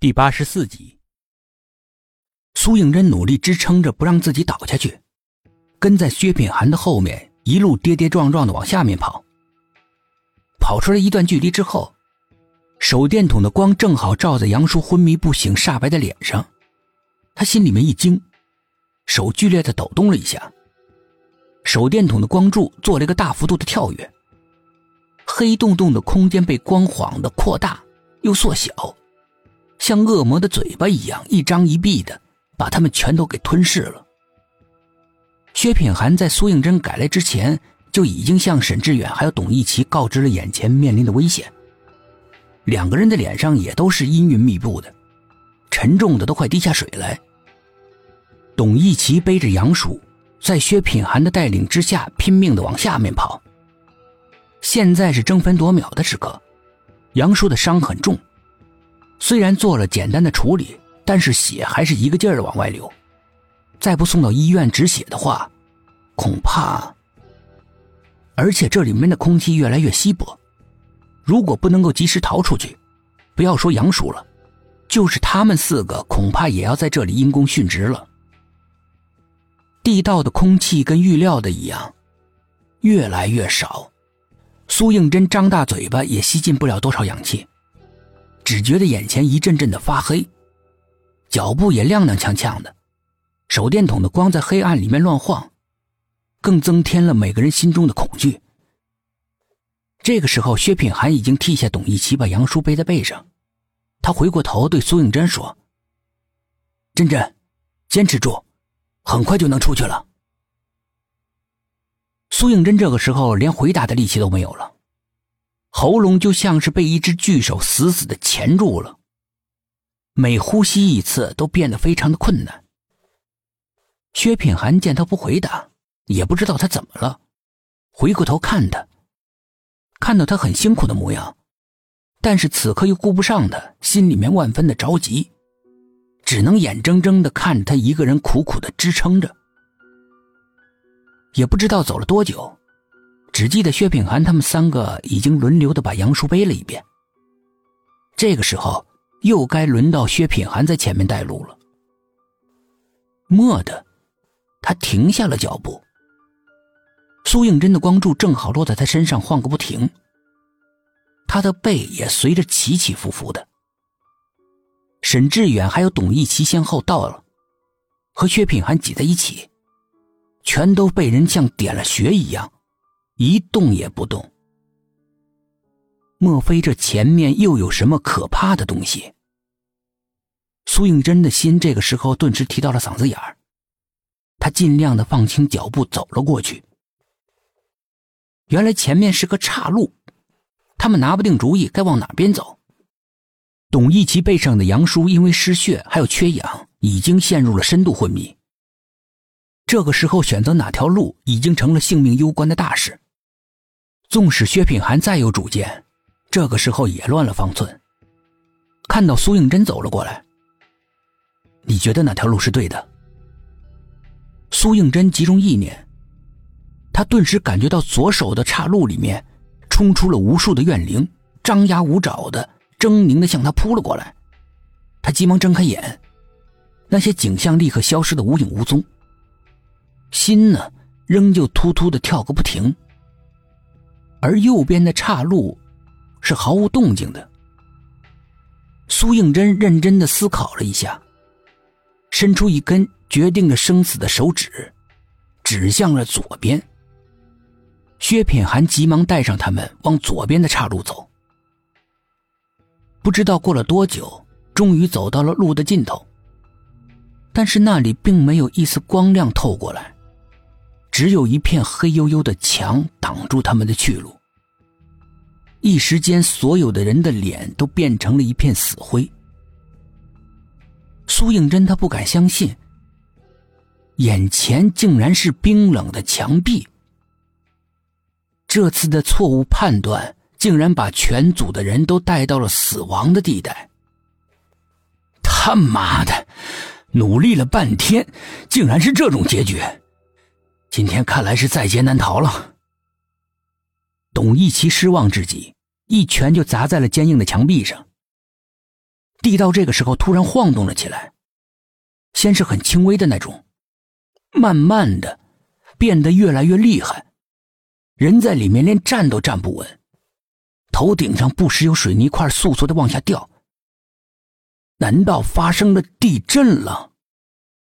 第八十四集，苏应真努力支撑着不让自己倒下去，跟在薛品涵的后面，一路跌跌撞撞的往下面跑。跑出来一段距离之后，手电筒的光正好照在杨叔昏迷不醒、煞白的脸上，他心里面一惊，手剧烈的抖动了一下。手电筒的光柱做了一个大幅度的跳跃，黑洞洞的空间被光晃的扩大又缩小。像恶魔的嘴巴一样一张一闭的，把他们全都给吞噬了。薛品涵在苏应真赶来之前，就已经向沈志远还有董一奇告知了眼前面临的危险。两个人的脸上也都是阴云密布的，沉重的都快滴下水来。董一奇背着杨叔，在薛品涵的带领之下，拼命的往下面跑。现在是争分夺秒的时刻，杨叔的伤很重。虽然做了简单的处理，但是血还是一个劲儿的往外流。再不送到医院止血的话，恐怕……而且这里面的空气越来越稀薄，如果不能够及时逃出去，不要说杨叔了，就是他们四个，恐怕也要在这里因公殉职了。地道的空气跟预料的一样，越来越少。苏应真张大嘴巴也吸进不了多少氧气。只觉得眼前一阵阵的发黑，脚步也踉踉跄跄的，手电筒的光在黑暗里面乱晃，更增添了每个人心中的恐惧。这个时候，薛品涵已经替下董一奇，把杨叔背在背上，他回过头对苏应真说：“真真，坚持住，很快就能出去了。”苏应真这个时候连回答的力气都没有了。喉咙就像是被一只巨手死死的钳住了，每呼吸一次都变得非常的困难。薛品涵见他不回答，也不知道他怎么了，回过头看他，看到他很辛苦的模样，但是此刻又顾不上他，心里面万分的着急，只能眼睁睁的看着他一个人苦苦的支撑着，也不知道走了多久。只记得薛品涵他们三个已经轮流的把杨叔背了一遍。这个时候，又该轮到薛品涵在前面带路了。蓦地，他停下了脚步。苏应真的光柱正好落在他身上，晃个不停。他的背也随着起起伏伏的。沈志远还有董一奇先后到了，和薛品涵挤在一起，全都被人像点了穴一样。一动也不动。莫非这前面又有什么可怕的东西？苏应真的心这个时候顿时提到了嗓子眼儿，他尽量的放轻脚步走了过去。原来前面是个岔路，他们拿不定主意该往哪边走。董一奇背上的杨叔因为失血还有缺氧，已经陷入了深度昏迷。这个时候选择哪条路，已经成了性命攸关的大事。纵使薛品涵再有主见，这个时候也乱了方寸。看到苏应真走了过来，你觉得哪条路是对的？苏应真集中意念，他顿时感觉到左手的岔路里面冲出了无数的怨灵，张牙舞爪的、狰狞的向他扑了过来。他急忙睁开眼，那些景象立刻消失的无影无踪。心呢，仍旧突突的跳个不停。而右边的岔路是毫无动静的。苏应真认真的思考了一下，伸出一根决定了生死的手指，指向了左边。薛品涵急忙带上他们往左边的岔路走。不知道过了多久，终于走到了路的尽头，但是那里并没有一丝光亮透过来。只有一片黑黝黝的墙挡住他们的去路。一时间，所有的人的脸都变成了一片死灰。苏应真他不敢相信，眼前竟然是冰冷的墙壁。这次的错误判断，竟然把全组的人都带到了死亡的地带。他妈的，努力了半天，竟然是这种结局。今天看来是在劫难逃了。董一奇失望至极，一拳就砸在了坚硬的墙壁上。地道这个时候突然晃动了起来，先是很轻微的那种，慢慢的变得越来越厉害，人在里面连站都站不稳，头顶上不时有水泥块簌簌的往下掉。难道发生了地震了？